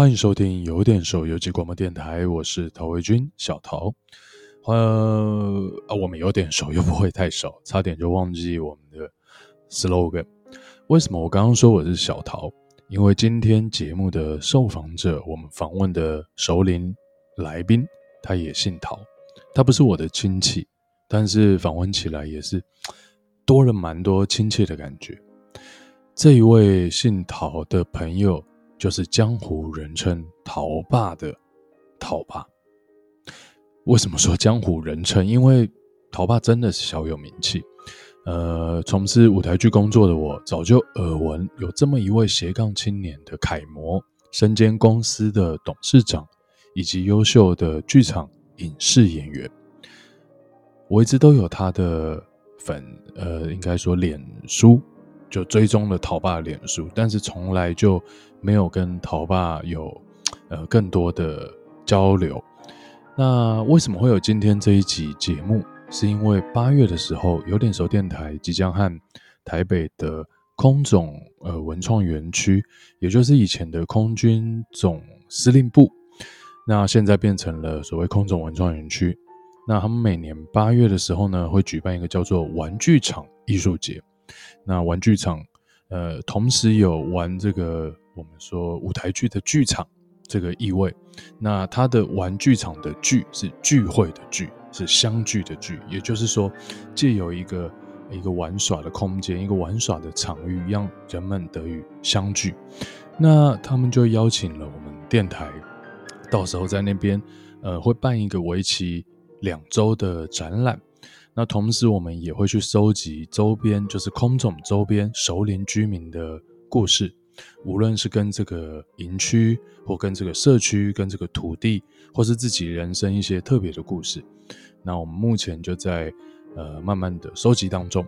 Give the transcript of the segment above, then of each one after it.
欢迎收听有点熟游记广播电台，我是陶维军小陶。呃啊，我们有点熟又不会太熟，差点就忘记我们的 slogan。为什么我刚刚说我是小陶？因为今天节目的受访者，我们访问的首领来宾，他也姓陶，他不是我的亲戚，但是访问起来也是多了蛮多亲切的感觉。这一位姓陶的朋友。就是江湖人称“陶爸”的陶爸。为什么说江湖人称？因为陶爸真的是小有名气。呃，从事舞台剧工作的我，早就耳闻有这么一位斜杠青年的楷模，身兼公司的董事长，以及优秀的剧场影视演员。我一直都有他的粉，呃，应该说脸书。就追踪了陶爸脸书，但是从来就没有跟陶爸有呃更多的交流。那为什么会有今天这一集节目？是因为八月的时候，有点熟电台即将和台北的空总呃文创园区，也就是以前的空军总司令部，那现在变成了所谓空总文创园区。那他们每年八月的时候呢，会举办一个叫做玩具厂艺术节。那玩具厂，呃，同时有玩这个我们说舞台剧的剧场这个意味。那它的玩具厂的剧是聚会的聚，是相聚的聚，也就是说，借由一个一个玩耍的空间，一个玩耍的场域，让人们得以相聚。那他们就邀请了我们电台，到时候在那边，呃，会办一个为期两周的展览。那同时，我们也会去收集周边，就是空总周边熟龄居民的故事，无论是跟这个营区，或跟这个社区，跟这个土地，或是自己人生一些特别的故事。那我们目前就在呃慢慢的收集当中。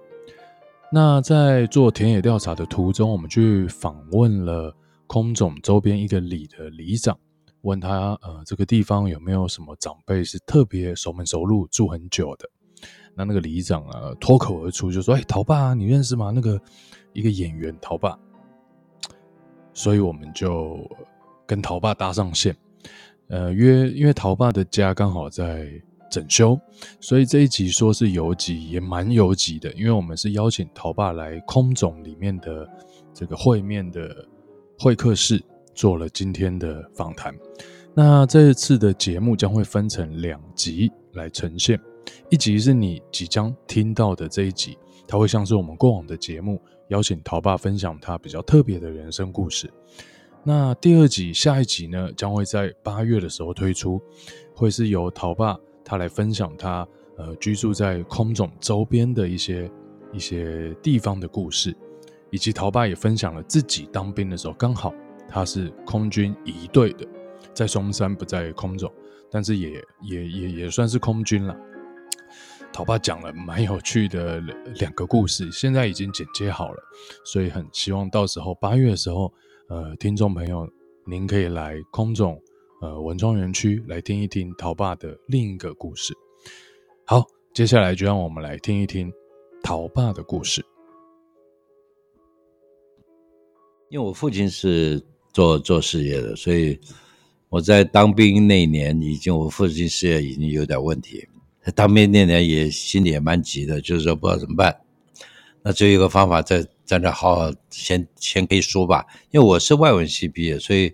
那在做田野调查的途中，我们去访问了空总周边一个里的里长，问他呃这个地方有没有什么长辈是特别熟门熟路住很久的。那那个里长啊，脱口而出就说：“哎，陶爸，你认识吗？那个一个演员陶爸。”所以我们就跟陶爸搭上线，呃，约，因为陶爸的家刚好在整修，所以这一集说是游集，也蛮游集的，因为我们是邀请陶爸来空总里面的这个会面的会客室，做了今天的访谈。那这次的节目将会分成两集来呈现。一集是你即将听到的这一集，它会像是我们过往的节目，邀请陶爸分享他比较特别的人生故事。那第二集，下一集呢，将会在八月的时候推出，会是由陶爸他来分享他呃居住在空总周边的一些一些地方的故事，以及陶爸也分享了自己当兵的时候，刚好他是空军一队的，在松山不在空总，但是也也也也算是空军了。陶爸讲了蛮有趣的两个故事，现在已经剪接好了，所以很希望到时候八月的时候，呃，听众朋友您可以来空总呃文创园区来听一听陶爸的另一个故事。好，接下来就让我们来听一听陶爸的故事。因为我父亲是做做事业的，所以我在当兵那一年，已经我父亲事业已经有点问题。当兵那年也心里也蛮急的，就是说不知道怎么办。那只有一个方法，在在那好好先先 K 书吧。因为我是外文系毕业，所以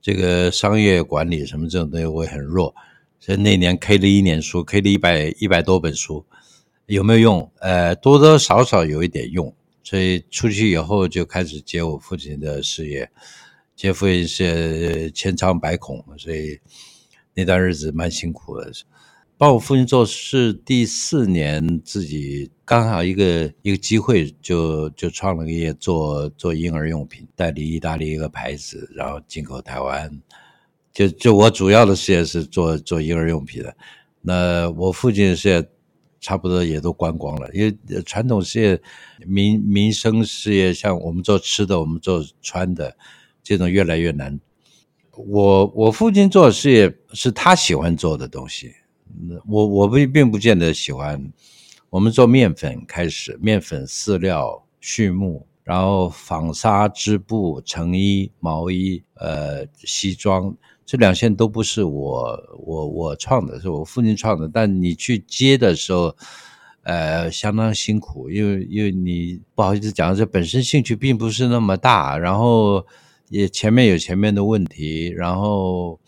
这个商业管理什么这种东西我也很弱。所以那年 K 了一年书，K 了一百一百多本书，有没有用？呃，多多少少有一点用。所以出去以后就开始接我父亲的事业，接父亲是千疮百孔，所以那段日子蛮辛苦的。帮我父亲做事第四年，自己刚好一个一个机会就，就创了个业，做做婴儿用品，代理意大利一个牌子，然后进口台湾。就就我主要的事业是做做婴儿用品的，那我父亲的事业差不多也都关光了，因为传统事业、民民生事业，像我们做吃的，我们做穿的，这种越来越难。我我父亲做事业是他喜欢做的东西。我我并并不见得喜欢。我们做面粉开始，面粉、饲料、畜牧、然后纺纱、织布、成衣、毛衣、呃西装这两线都不是我我我创的，是我父亲创的。但你去接的时候，呃，相当辛苦，因为因为你不好意思讲，这本身兴趣并不是那么大，然后也前面有前面的问题，然后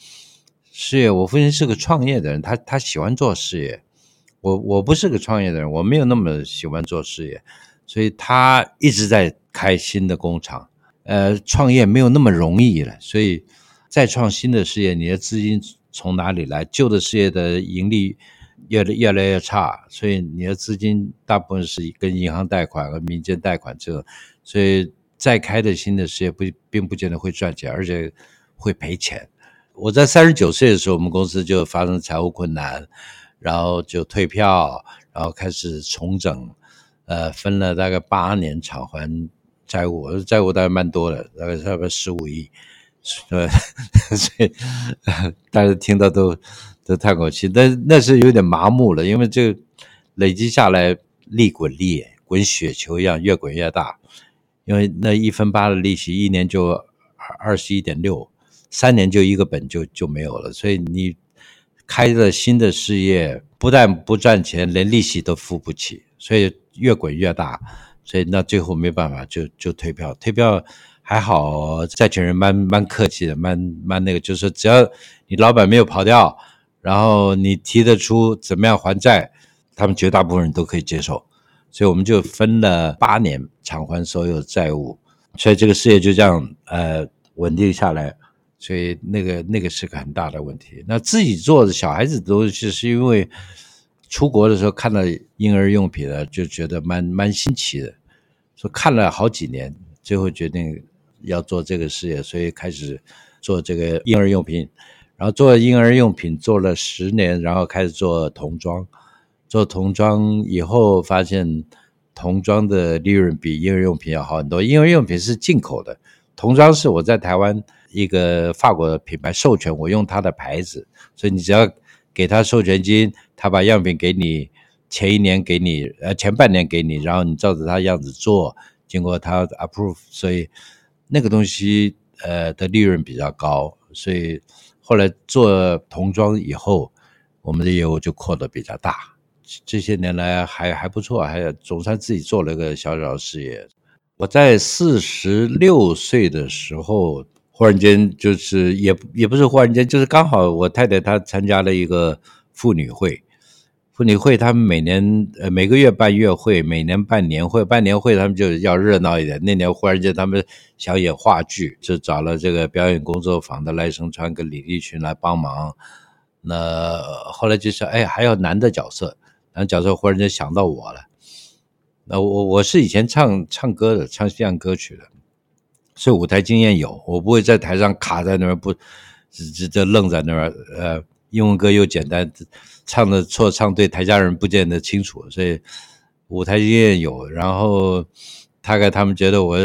事业，我父亲是个创业的人，他他喜欢做事业，我我不是个创业的人，我没有那么喜欢做事业，所以他一直在。开新的工厂，呃，创业没有那么容易了，所以再创新的事业，你的资金从哪里来？旧的事业的盈利越来越来越差，所以你的资金大部分是跟银行贷款和民间贷款这种，所以再开的新的事业不并不见得会赚钱，而且会赔钱。我在三十九岁的时候，我们公司就发生财务困难，然后就退票，然后开始重整，呃，分了大概八年偿还。债务，债务大概蛮多的，大概差不多十五亿，呃，所以大家听到都都叹口气，但那是有点麻木了，因为这累积下来利滚利，滚雪球一样越滚越大，因为那一分八的利息，一年就二十一点六，三年就一个本就就没有了，所以你开了新的事业，不但不赚钱，连利息都付不起，所以越滚越大。所以那最后没办法就就退票，退票还好，债权人蛮蛮客气的，蛮蛮那个，就是只要你老板没有跑掉，然后你提得出怎么样还债，他们绝大部分人都可以接受。所以我们就分了八年偿还所有债务，所以这个事业就这样呃稳定下来。所以那个那个是个很大的问题。那自己做的小孩子都是是因为。出国的时候看到婴儿用品呢，就觉得蛮蛮新奇的，说看了好几年，最后决定要做这个事业，所以开始做这个婴儿用品，然后做婴儿用品做了十年，然后开始做童装，做童装以后发现童装的利润比婴儿用品要好很多，婴儿用品是进口的，童装是我在台湾一个法国的品牌授权，我用它的牌子，所以你只要给他授权金。他把样品给你，前一年给你，呃，前半年给你，然后你照着他样子做，经过他 approve，所以那个东西呃的利润比较高，所以后来做童装以后，我们的业务就扩得比较大。这些年来还还不错，还总算自己做了个小小的事业。我在四十六岁的时候，忽然间就是也也不是忽然间，就是刚好我太太她参加了一个妇女会。妇女会，他们每年呃每个月办月会，每年办年会，办年会他们就要热闹一点。那年忽然间他们想演话剧，就找了这个表演工作坊的赖声川跟李立群来帮忙。那后来就是，哎，还有男的角色，男角色忽然间想到我了。那我我是以前唱唱歌的，唱西洋歌曲的，所以舞台经验有，我不会在台上卡在那儿不，只只就愣在那儿，呃。英文歌又简单，唱的错唱对，台下人不见得清楚，所以舞台经验有。然后大概他们觉得我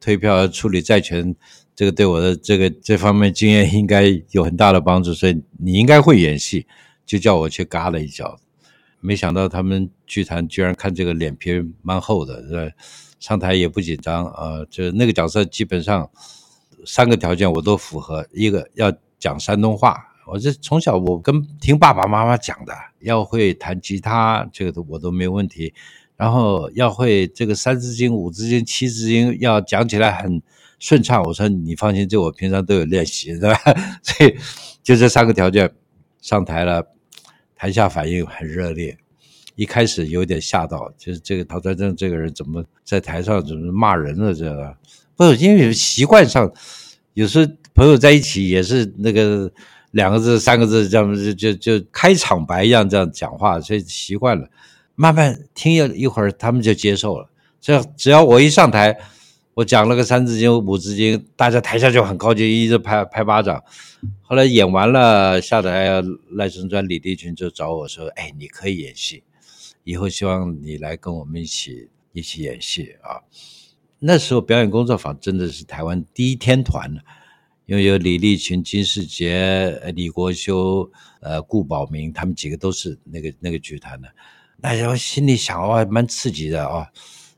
退票处理债权，这个对我的这个这方面经验应该有很大的帮助，所以你应该会演戏，就叫我去嘎了一脚。没想到他们剧团居然看这个脸皮蛮厚的，是吧？上台也不紧张啊，就那个角色基本上三个条件我都符合，一个要讲山东话。我这从小我跟听爸爸妈妈讲的，要会弹吉他，这个都我都没问题。然后要会这个三字经、五字经、七字经，要讲起来很顺畅。我说你放心，这我平常都有练习，对吧？所以就这三个条件上台了，台下反应很热烈。一开始有点吓到，就是这个陶传正这个人怎么在台上怎么骂人了？这个不是因为习惯上，有时候朋友在一起也是那个。两个字、三个字，这样就就就开场白一样这样讲话，所以习惯了。慢慢听一一会儿，他们就接受了。这只要我一上台，我讲了个三字经、五字经，大家台下就很高兴，一直拍拍巴掌。后来演完了，下台赖声川、李立群就找我说：“哎，你可以演戏，以后希望你来跟我们一起一起演戏啊。”那时候表演工作坊真的是台湾第一天团。因为有李立群、金士杰、李国修、呃顾宝明，他们几个都是那个那个剧团的，那时候心里想哇，蛮刺激的啊，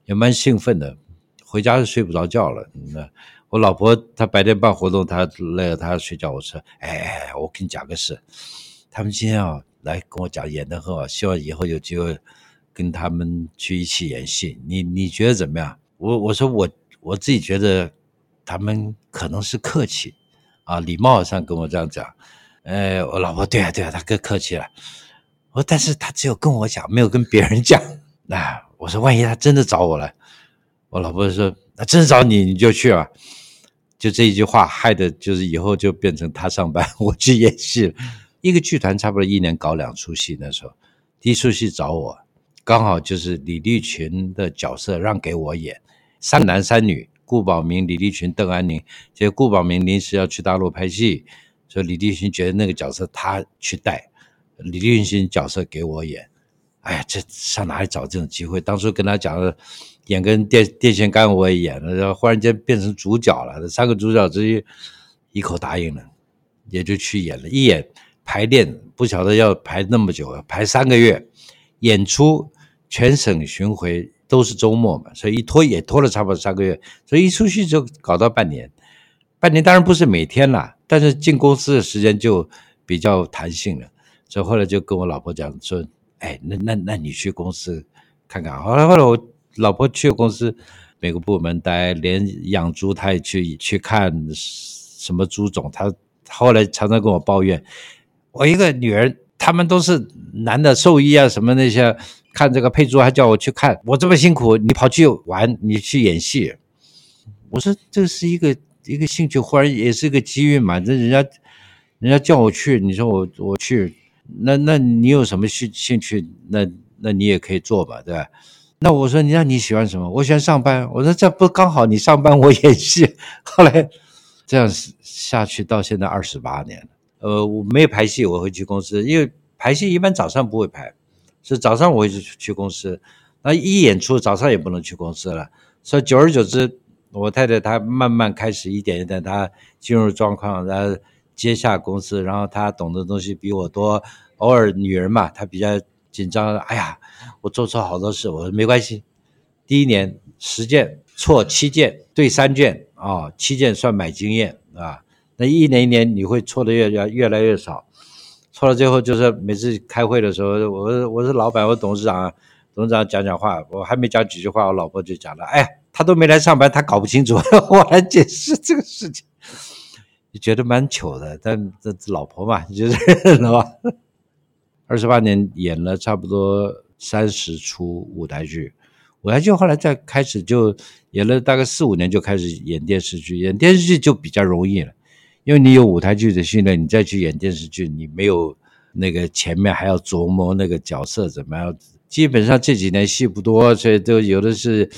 也蛮兴奋的。回家是睡不着觉了。那我老婆她白天办活动，她累了，她要睡觉。我说，哎，我跟你讲个事，他们今天啊来跟我讲演得很好，希望以后有机会跟他们去一起演戏。你你觉得怎么样？我我说我我自己觉得他们可能是客气啊，礼貌上跟我这样讲。哎，我老婆对啊对啊，他更客气了。我，但是他只有跟我讲，没有跟别人讲。那、我说，万一他真的找我了，我老婆说，那真找你，你就去啊。就这一句话，害得就是以后就变成他上班，我去演戏。一个剧团差不多一年搞两出戏，那时候第一出戏找我，刚好就是李立群的角色让给我演，三男三女，顾宝明、李立群、邓安宁。结果顾宝明临时要去大陆拍戏，所以李立群觉得那个角色他去带。李立群角色给我演，哎呀，这上哪里找这种机会？当初跟他讲了，演个电电线杆我也演了，然后忽然间变成主角了，三个主角之一一口答应了，也就去演了。一演排练不晓得要排那么久，排三个月，演出全省巡回都是周末嘛，所以一拖也拖了差不多三个月，所以一出去就搞到半年。半年当然不是每天啦，但是进公司的时间就比较弹性了。所以后来就跟我老婆讲说，哎，那那那你去公司看看。后来后来我老婆去公司每个部门待，连养猪她也去去看什么猪种。她后来常常跟我抱怨，我一个女儿，他们都是男的兽医啊什么那些，看这个配猪还叫我去看，我这么辛苦，你跑去玩，你去演戏。我说这是一个一个兴趣，忽然也是一个机遇嘛。这人家人家叫我去，你说我我去。那那你有什么兴兴趣？那那你也可以做吧，对吧？那我说你那你喜欢什么？我喜欢上班。我说这不刚好你上班我演戏。后来这样下去到现在二十八年了。呃，我没有排戏，我会去公司，因为排戏一般早上不会排，是早上我会去去公司。那一演出早上也不能去公司了，所以久而久之，我太太她慢慢开始一点一点，她进入状况，然后。接下公司，然后她懂的东西比我多。偶尔女人嘛，她比较紧张。哎呀，我做错好多事。我说没关系，第一年十件错七件，对三件啊、哦，七件算买经验啊。那一年一年你会错的越越越来越少，错到最后就是每次开会的时候，我我是老板，我董事长，董事长讲讲话，我还没讲几句话，我老婆就讲了，哎，他都没来上班，他搞不清楚，我来解释这个事情。就觉得蛮糗的，但这老婆嘛，你就是 认了吧？二十八年演了差不多三十出舞台剧，舞台剧后来再开始就演了大概四五年，就开始演电视剧。演电视剧就比较容易了，因为你有舞台剧的训练，你再去演电视剧，你没有那个前面还要琢磨那个角色怎么样。基本上这几年戏不多，所以都有的是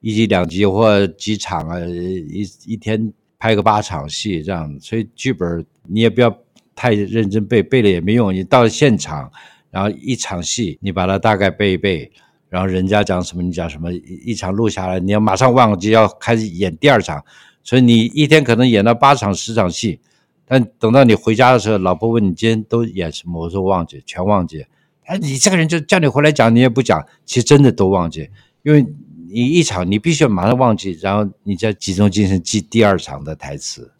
一集两集或几场啊，一一天。拍个八场戏这样，所以剧本你也不要太认真背，背了也没用。你到了现场，然后一场戏你把它大概背一背，然后人家讲什么你讲什么，一场录下来，你要马上忘记要开始演第二场。所以你一天可能演到八场十场戏，但等到你回家的时候，老婆问你今天都演什么，我说忘记，全忘记。哎，你这个人就叫你回来讲，你也不讲，其实真的都忘记，因为。你一场，你必须要马上忘记，然后你再集中精神记第二场的台词。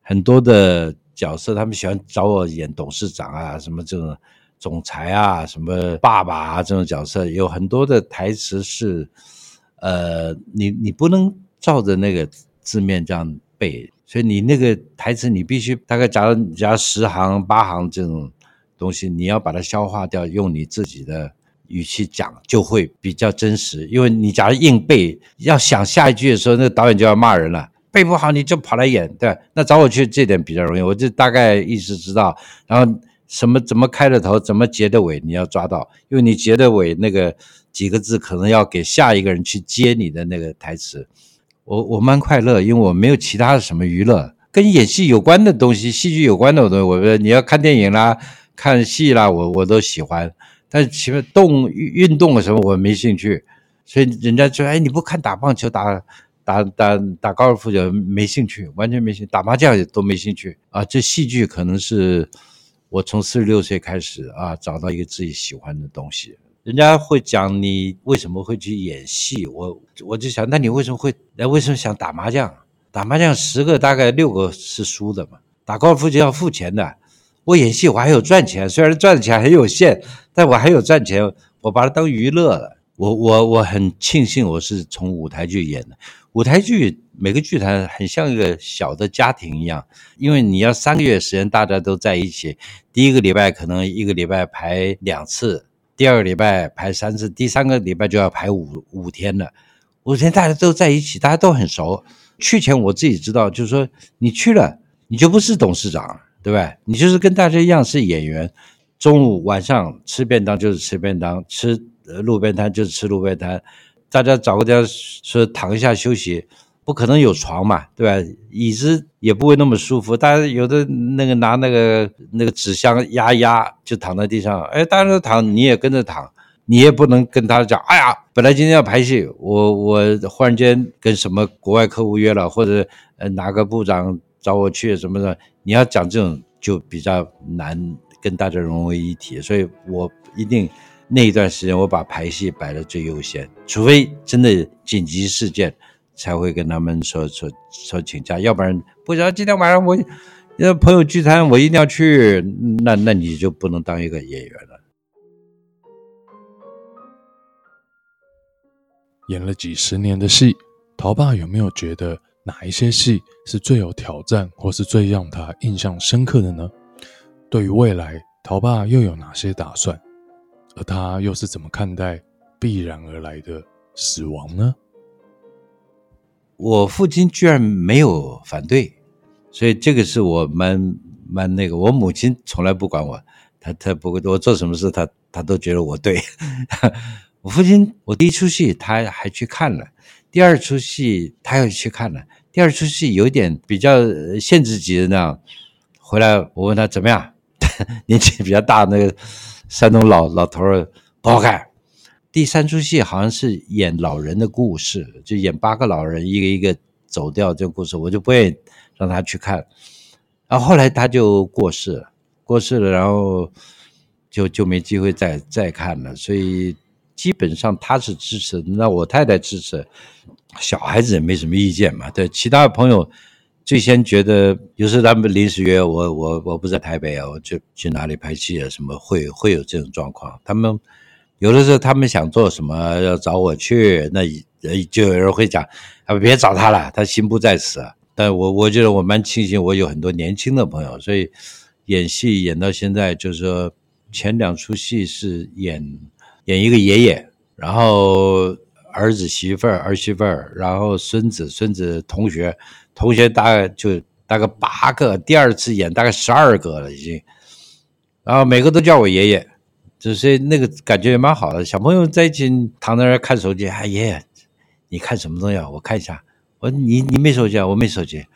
很多的角色，他们喜欢找我演董事长啊，什么这种总裁啊，什么爸爸啊这种角色，有很多的台词是，呃，你你不能照着那个字面这样背，所以你那个台词你必须大概假如假如十行八行这种东西，你要把它消化掉，用你自己的。语气讲就会比较真实，因为你假如硬背，要想下一句的时候，那个导演就要骂人了。背不好你就跑来演，对，那找我去这点比较容易，我就大概意思知道。然后什么怎么开的头，怎么结的尾，你要抓到，因为你结的尾那个几个字，可能要给下一个人去接你的那个台词。我我蛮快乐，因为我没有其他的什么娱乐，跟演戏有关的东西，戏剧有关的东西，我觉得你要看电影啦，看戏啦，我我都喜欢。但是前面动运动的时候我没兴趣，所以人家说：“哎，你不看打棒球、打打打打高尔夫球没兴趣，完全没兴趣，打麻将也都没兴趣啊。”这戏剧可能是我从四十六岁开始啊，找到一个自己喜欢的东西。人家会讲你为什么会去演戏，我我就想，那你为什么会？那为什么想打麻将？打麻将十个大概六个是输的嘛。打高尔夫就要付钱的。我演戏我还有赚钱，虽然赚的钱很有限，但我还有赚钱，我把它当娱乐了。我我我很庆幸我是从舞台剧演的。舞台剧每个剧团很像一个小的家庭一样，因为你要三个月时间大家都在一起，第一个礼拜可能一个礼拜排两次。第二个礼拜排三次，第三个礼拜就要排五五天了。五天大家都在一起，大家都很熟。去前我自己知道，就是说你去了，你就不是董事长，对吧？你就是跟大家一样是演员。中午晚上吃便当就是吃便当，吃路边摊就是吃路边摊。大家找个地方说躺一下休息。不可能有床嘛，对吧？椅子也不会那么舒服。大家有的那个拿那个那个纸箱压压，就躺在地上。哎，大家都躺，你也跟着躺。你也不能跟他讲，哎呀，本来今天要拍戏，我我忽然间跟什么国外客户约了，或者呃哪个部长找我去什么的。你要讲这种就比较难跟大家融为一体。所以我一定那一段时间我把排戏摆在最优先，除非真的紧急事件。才会跟他们说说说请假，要不然不行。今天晚上我，要朋友聚餐，我一定要去。那那你就不能当一个演员了。演了几十年的戏，陶爸有没有觉得哪一些戏是最有挑战，或是最让他印象深刻的呢？对于未来，陶爸又有哪些打算？而他又是怎么看待必然而来的死亡呢？我父亲居然没有反对，所以这个是我蛮蛮那个。我母亲从来不管我，她她不会，我做什么事，她她都觉得我对。我父亲，我第一出戏他还去看了，第二出戏他又去看了，第二出戏有点比较限制级的那样。回来我问他怎么样，年纪比较大那个山东老老头儿不好看。第三出戏好像是演老人的故事，就演八个老人一个一个走掉这个故事，我就不愿意让他去看。然后后来他就过世了，过世了，然后就就没机会再再看了。所以基本上他是支持，那我太太支持，小孩子也没什么意见嘛。对，其他朋友最先觉得，有时候他们临时约我，我我不在台北啊，我就去哪里拍戏啊，什么会会有这种状况，他们。有的时候他们想做什么要找我去，那就有人会讲啊，别找他了，他心不在此。但我我觉得我蛮庆幸，我有很多年轻的朋友，所以演戏演到现在，就是说前两出戏是演演一个爷爷，然后儿子媳妇儿儿媳妇儿，然后孙子孙子同学同学大概就大概八个，第二次演大概十二个了已经，然后每个都叫我爷爷。就是那个感觉也蛮好的，小朋友在一起躺在那儿看手机，哎爷爷，你看什么东西啊？我看一下。我说你你没手机啊？我没手机。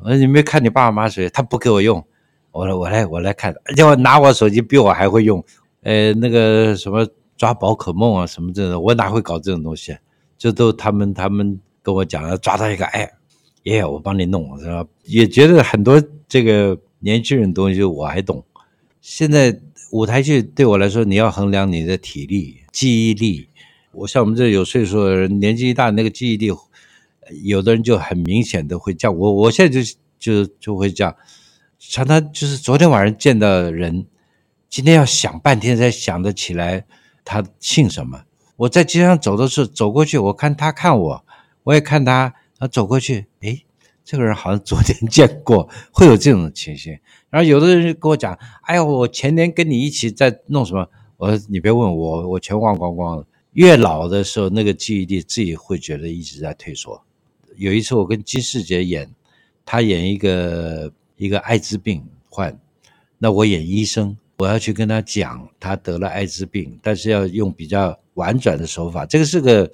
我说你没看你爸爸妈妈手机？他不给我用。我说我来我来看，而且我拿我手机比我还会用。呃，那个什么抓宝可梦啊什么这种，我哪会搞这种东西？这都他们他们跟我讲，抓到一个，哎，爷爷我帮你弄，是吧？也觉得很多这个年轻人东西我还懂。现在。舞台剧对我来说，你要衡量你的体力、记忆力。我像我们这有岁数的人，年纪一大，那个记忆力，有的人就很明显的会降。我我现在就就就会这样，常常就是昨天晚上见到人，今天要想半天才想得起来他姓什么。我在街上走的时候，走过去，我看他看我，我也看他，他走过去，诶这个人好像昨天见过，会有这种情形。然后有的人就跟我讲：“哎呀，我前年跟你一起在弄什么？”我说：“你别问我，我全忘光光了。”越老的时候，那个记忆力自己会觉得一直在退缩。有一次我跟金世杰演，他演一个一个艾滋病患，那我演医生，我要去跟他讲他得了艾滋病，但是要用比较婉转的手法。这个是个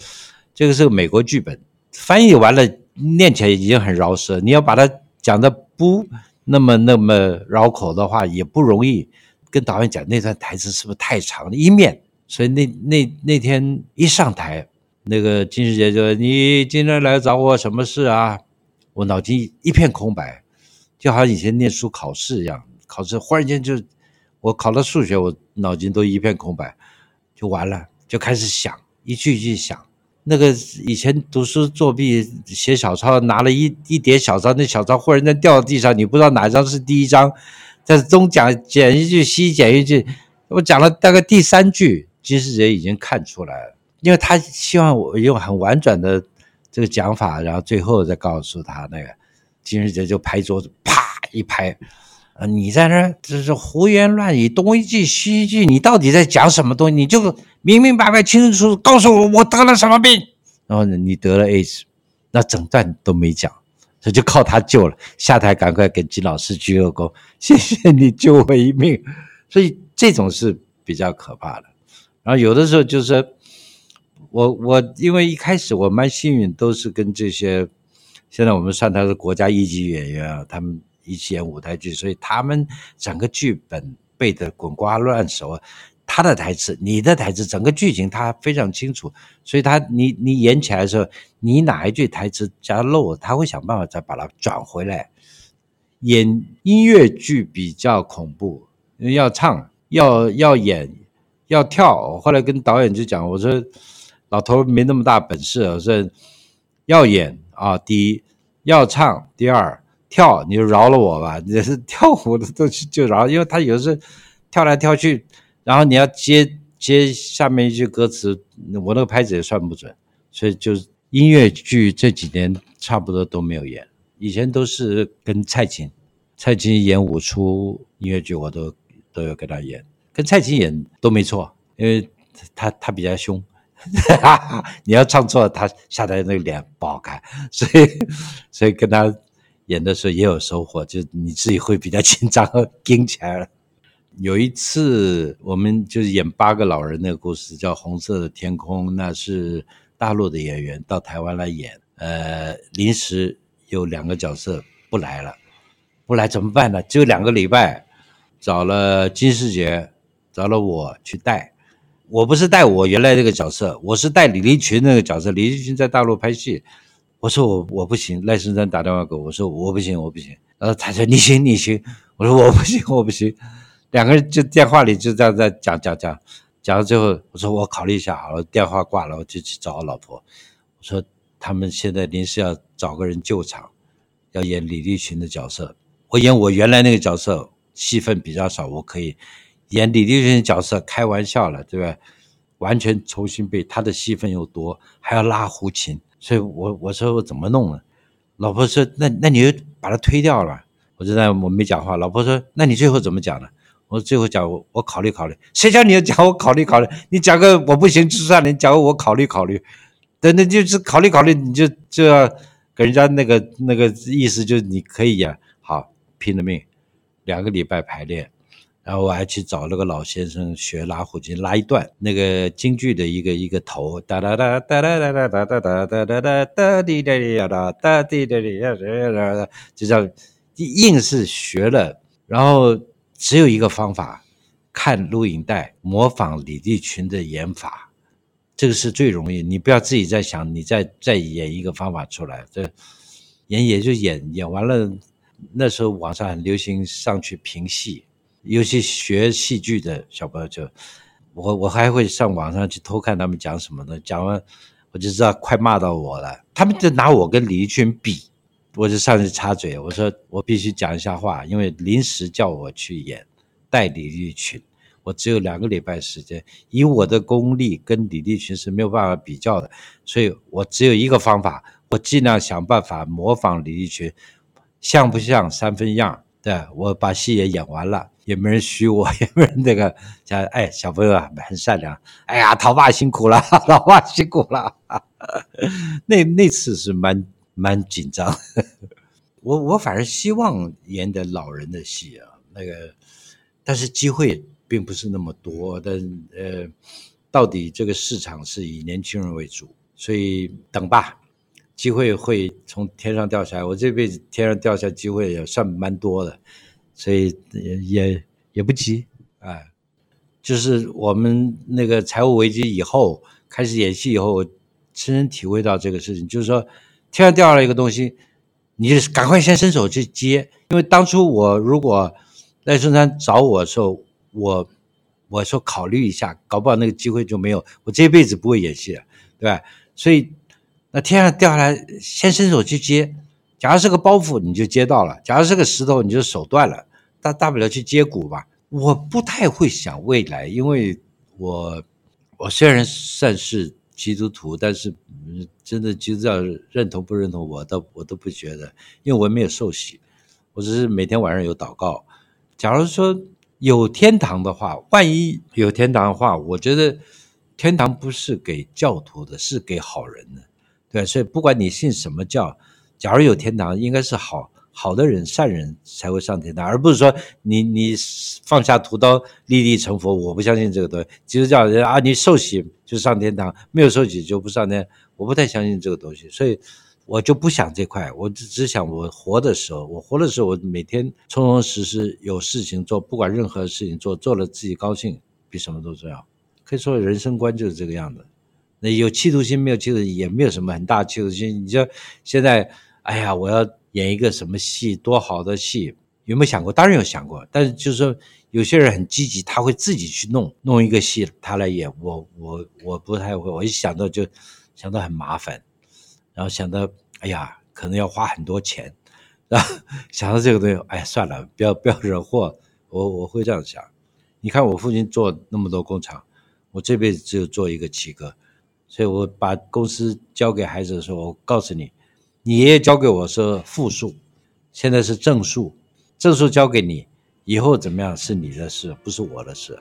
这个是个美国剧本，翻译完了。念起来已经很饶舌，你要把它讲的不那么那么绕口的话，也不容易。跟导演讲那段台词是不是太长？一面，所以那那那天一上台，那个金士杰就说：“你今天来找我什么事啊？”我脑筋一片空白，就好像以前念书考试一样，考试忽然间就我考了数学，我脑筋都一片空白。就完了，就开始想一句一句想。那个以前读书作弊写小抄，拿了一一叠小抄，那小抄忽然间掉到地上，你不知道哪张是第一张，在东讲捡一句，西捡一句，我讲了大概第三句，金世杰已经看出来了，因为他希望我用很婉转的这个讲法，然后最后再告诉他那个，金世杰就拍桌子，啪一拍，啊，你在那儿这是胡言乱语，东一句西一句，你到底在讲什么东西？你就。明明白白、清清楚楚告诉我我得了什么病，然后呢，你得了 AIDS，那整段都没讲，这就靠他救了。下台赶快给金老师鞠个躬，谢谢你救我一命。所以这种是比较可怕的。然后有的时候就是我我因为一开始我蛮幸运，都是跟这些现在我们算他是国家一级演员啊，他们一起演舞台剧，所以他们整个剧本背得滚瓜烂熟。他的台词，你的台词，整个剧情他非常清楚，所以他你你演起来的时候，你哪一句台词加漏，他会想办法再把它转回来。演音乐剧比较恐怖，要唱，要要演，要跳。后来跟导演就讲，我说老头没那么大本事，我说要演啊，第一要唱，第二跳，你就饶了我吧，你是跳舞的东西就饶，因为他有时候跳来跳去。然后你要接接下面一句歌词，我那个拍子也算不准，所以就是音乐剧这几年差不多都没有演，以前都是跟蔡琴，蔡琴演五出音乐剧我都都有跟他演，跟蔡琴演都没错，因为他他比较凶，哈 哈你要唱错他下台那个脸不好看，所以所以跟他演的时候也有收获，就你自己会比较紧张和，紧起来了。有一次，我们就是演八个老人那个故事，叫《红色的天空》，那是大陆的演员到台湾来演。呃，临时有两个角色不来了，不来怎么办呢？就两个礼拜，找了金士杰，找了我去带。我不是带我原来那个角色，我是带李立群那个角色。李立群在大陆拍戏，我说我我不行。赖声川打电话给我，我说我不行，我不行。然后，他说你行你行，我说我不行我不行。两个人就电话里就这样在讲讲讲，讲到最后，我说我考虑一下好了，电话挂了，我就去找我老婆。我说他们现在临时要找个人救场，要演李立群的角色。我演我原来那个角色，戏份比较少，我可以演李立群的角色，开玩笑了，对吧？完全重新背，他的戏份又多，还要拉胡琴，所以我我说我怎么弄呢？老婆说那那你就把它推掉了。我就在我没讲话，老婆说那你最后怎么讲呢？我最后讲，我我考虑考虑，谁叫你要讲我考虑考虑？你讲个我不行就算了，你讲个我考虑考虑，等等就是考虑考虑，你就就要给人家那个那个意思，就是你可以演，好拼了命，两个礼拜排练，然后我还去找那个老先生学拉胡琴，拉一段那个京剧的一个一个头，哒哒哒哒哒哒哒哒哒哒哒哒哒哒滴哒滴呀哒哒滴哒滴呀哒哒，就这样硬是学了，然后。只有一个方法，看录影带，模仿李立群的演法，这个是最容易。你不要自己在想，你再再演一个方法出来，这演也就演演完了。那时候网上很流行上去评戏，尤其学戏剧的小朋友就，我我还会上网上去偷看他们讲什么呢？讲完我就知道快骂到我了，他们就拿我跟李立群比。我就上去插嘴，我说我必须讲一下话，因为临时叫我去演带李立群，我只有两个礼拜时间，以我的功力跟李立群是没有办法比较的，所以我只有一个方法，我尽量想办法模仿李立群，像不像三分样？对，我把戏也演完了，也没人许我，也没人那个讲，哎，小朋友啊，很善良，哎呀，陶爸辛苦了，老爸辛苦了，那那次是蛮。蛮紧张，我我反而希望演点老人的戏啊，那个，但是机会并不是那么多，但呃，到底这个市场是以年轻人为主，所以等吧，机会会从天上掉下来。我这辈子天上掉下机会也算蛮多的，所以也也不急，哎，就是我们那个财务危机以后开始演戏以后，我深深体会到这个事情，就是说。天上掉下来一个东西，你就赶快先伸手去接。因为当初我如果赖声川找我的时候，我我说考虑一下，搞不好那个机会就没有，我这辈子不会演戏了，对吧？所以那天上掉下来，先伸手去接。假如是个包袱，你就接到了；假如是个石头，你就手断了。大大不了去接骨吧。我不太会想未来，因为我我虽然算是基督徒，但是真的基督教认同不认同我，倒我都不觉得，因为我没有受洗，我只是每天晚上有祷告。假如说有天堂的话，万一有天堂的话，我觉得天堂不是给教徒的，是给好人的，对，所以不管你信什么教。假如有天堂，应该是好好的人、善人才会上天堂，而不是说你你放下屠刀立地成佛。我不相信这个东西。基督教人啊，你受洗就上天堂，没有受洗就不上天。我不太相信这个东西，所以我就不想这块。我只只想我活的时候，我活的时候，我每天充充实实有事情做，不管任何事情做，做了自己高兴，比什么都重要。可以说人生观就是这个样子。那有企图心没有企图，也没有什么很大企图心。你说现在。哎呀，我要演一个什么戏，多好的戏，有没有想过？当然有想过，但是就是说，有些人很积极，他会自己去弄弄一个戏，他来演。我我我不太会，我一想到就想到很麻烦，然后想到哎呀，可能要花很多钱，然后 想到这个东西，哎，算了，不要不要惹祸。我我会这样想。你看我父亲做那么多工厂，我这辈子只有做一个七哥，所以我把公司交给孩子的时候，我告诉你。你爷爷交给我是负数，现在是正数，正数交给你，以后怎么样是你的事，不是我的事。